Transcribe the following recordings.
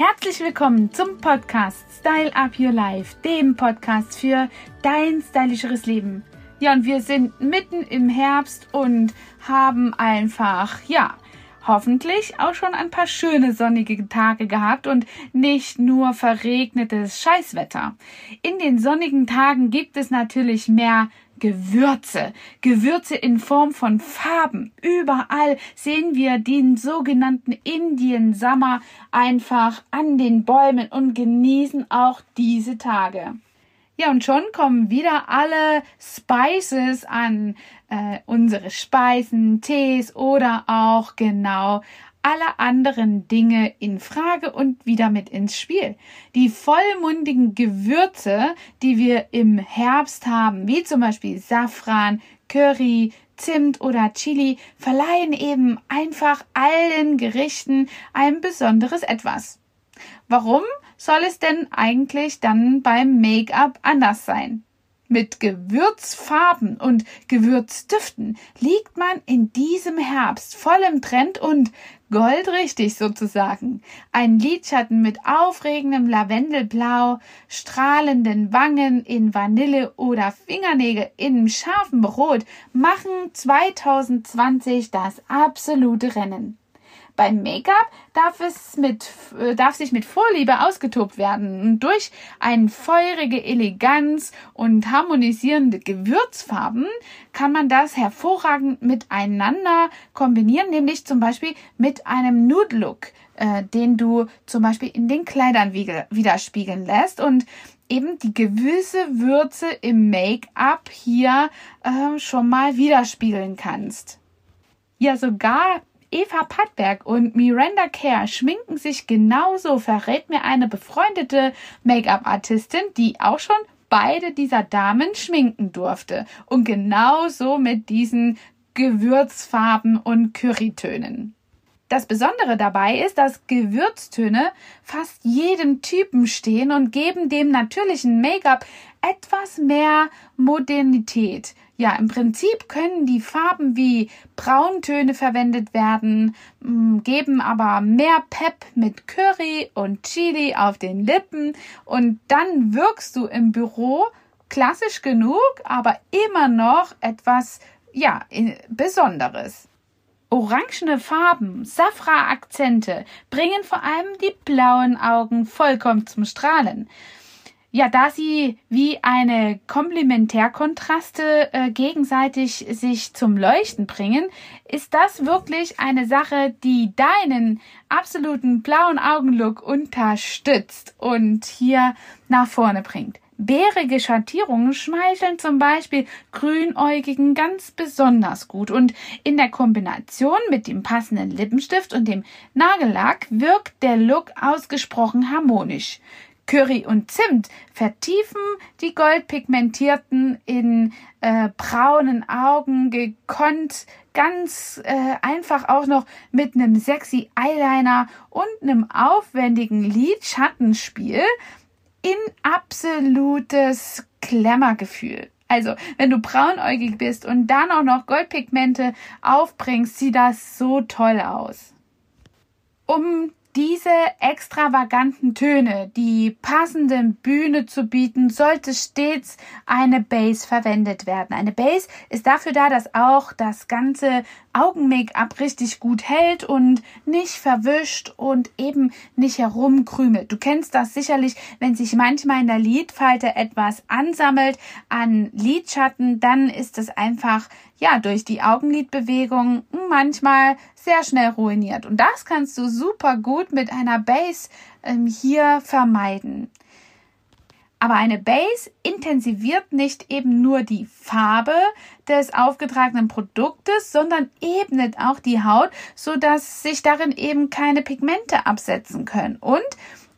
Herzlich willkommen zum Podcast Style Up Your Life, dem Podcast für dein stylischeres Leben. Ja, und wir sind mitten im Herbst und haben einfach, ja, hoffentlich auch schon ein paar schöne sonnige Tage gehabt und nicht nur verregnetes Scheißwetter. In den sonnigen Tagen gibt es natürlich mehr Gewürze, Gewürze in Form von Farben. Überall sehen wir den sogenannten Indian Summer einfach an den Bäumen und genießen auch diese Tage. Ja, und schon kommen wieder alle Spices an äh, unsere Speisen, Tees oder auch genau alle anderen Dinge in Frage und wieder mit ins Spiel. Die vollmundigen Gewürze, die wir im Herbst haben, wie zum Beispiel Safran, Curry, Zimt oder Chili, verleihen eben einfach allen Gerichten ein besonderes Etwas. Warum soll es denn eigentlich dann beim Make-up anders sein? Mit Gewürzfarben und Gewürzdüften liegt man in diesem Herbst voll im Trend und goldrichtig sozusagen. Ein Lidschatten mit aufregendem Lavendelblau, strahlenden Wangen in Vanille oder Fingernägel in scharfem Rot machen 2020 das absolute Rennen. Beim Make-up darf es mit, äh, darf sich mit Vorliebe ausgetobt werden und durch eine feurige Eleganz und harmonisierende Gewürzfarben kann man das hervorragend miteinander kombinieren, nämlich zum Beispiel mit einem Nude-Look, äh, den du zum Beispiel in den Kleidern widerspiegeln lässt und eben die gewisse Würze im Make-up hier äh, schon mal widerspiegeln kannst. Ja, sogar Eva Pattberg und Miranda Kerr schminken sich genauso, verrät mir eine befreundete Make-up-Artistin, die auch schon beide dieser Damen schminken durfte. Und genauso mit diesen Gewürzfarben und Currytönen. Das Besondere dabei ist, dass Gewürztöne fast jedem Typen stehen und geben dem natürlichen Make-up etwas mehr Modernität. Ja, im Prinzip können die Farben wie Brauntöne verwendet werden, mm, geben aber mehr Pep mit Curry und Chili auf den Lippen und dann wirkst du im Büro klassisch genug, aber immer noch etwas, ja, Besonderes. Orangene Farben, Safra-Akzente bringen vor allem die blauen Augen vollkommen zum Strahlen. Ja, da sie wie eine Komplementärkontraste äh, gegenseitig sich zum Leuchten bringen, ist das wirklich eine Sache, die deinen absoluten blauen Augenlook unterstützt und hier nach vorne bringt. Bärige Schattierungen schmeicheln zum Beispiel Grünäugigen ganz besonders gut und in der Kombination mit dem passenden Lippenstift und dem Nagellack wirkt der Look ausgesprochen harmonisch. Curry und Zimt vertiefen die goldpigmentierten in äh, braunen Augen gekonnt ganz äh, einfach auch noch mit einem sexy Eyeliner und einem aufwendigen Lidschattenspiel in absolutes Klemmergefühl. Also, wenn du braunäugig bist und dann auch noch Goldpigmente aufbringst, sieht das so toll aus. Um diese extravaganten Töne, die passende Bühne zu bieten, sollte stets eine Base verwendet werden. Eine Base ist dafür da, dass auch das ganze Augen-Make-up richtig gut hält und nicht verwischt und eben nicht herumkrümelt. Du kennst das sicherlich, wenn sich manchmal in der Lidfalte etwas ansammelt an Lidschatten, dann ist es einfach ja durch die Augenlidbewegung manchmal sehr schnell ruiniert. Und das kannst du super gut mit einer Base ähm, hier vermeiden. Aber eine Base intensiviert nicht eben nur die Farbe des aufgetragenen Produktes, sondern ebnet auch die Haut, so dass sich darin eben keine Pigmente absetzen können und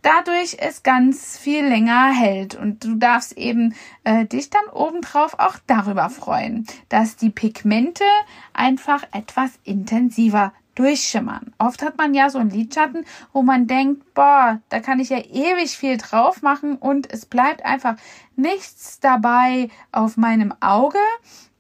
dadurch es ganz viel länger hält. Und du darfst eben äh, dich dann obendrauf auch darüber freuen, dass die Pigmente einfach etwas intensiver durchschimmern. Oft hat man ja so einen Lidschatten, wo man denkt, boah, da kann ich ja ewig viel drauf machen und es bleibt einfach nichts dabei auf meinem Auge.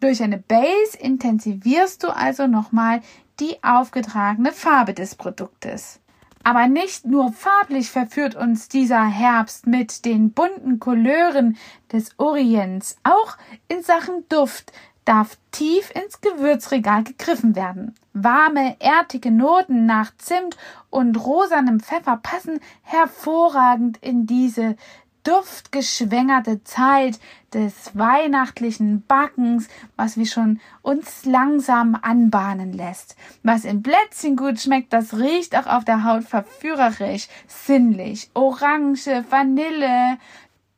Durch eine Base intensivierst du also nochmal die aufgetragene Farbe des Produktes. Aber nicht nur farblich verführt uns dieser Herbst mit den bunten Couleuren des Orients, auch in Sachen Duft darf tief ins Gewürzregal gegriffen werden. Warme, erdige Noten nach Zimt und rosanem Pfeffer passen hervorragend in diese duftgeschwängerte Zeit des weihnachtlichen Backens, was wir schon uns langsam anbahnen lässt. Was im Plätzchen gut schmeckt, das riecht auch auf der Haut verführerisch, sinnlich. Orange, Vanille,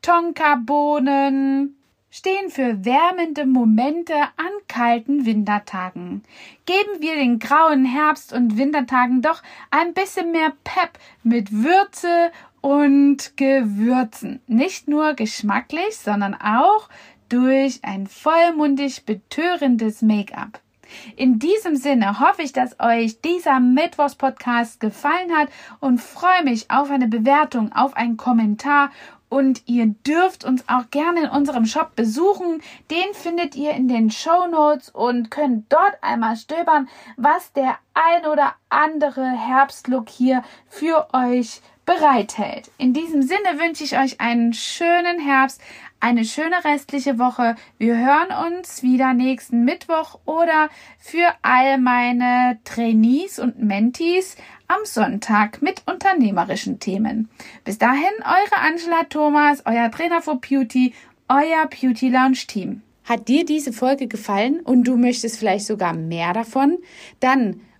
Tonkabohnen, stehen für wärmende Momente an kalten Wintertagen. Geben wir den grauen Herbst- und Wintertagen doch ein bisschen mehr Pep mit Würze und Gewürzen. Nicht nur geschmacklich, sondern auch durch ein vollmundig betörendes Make-up. In diesem Sinne hoffe ich, dass euch dieser Mittwochs-Podcast gefallen hat und freue mich auf eine Bewertung, auf einen Kommentar und ihr dürft uns auch gerne in unserem Shop besuchen. Den findet ihr in den Show Notes und könnt dort einmal stöbern, was der ein oder andere Herbstlook hier für euch bereithält. In diesem Sinne wünsche ich euch einen schönen Herbst, eine schöne restliche Woche. Wir hören uns wieder nächsten Mittwoch oder für all meine Trainees und Mentees am Sonntag mit unternehmerischen Themen. Bis dahin, eure Angela Thomas, euer Trainer for Beauty, euer Beauty Lounge Team. Hat dir diese Folge gefallen und du möchtest vielleicht sogar mehr davon? Dann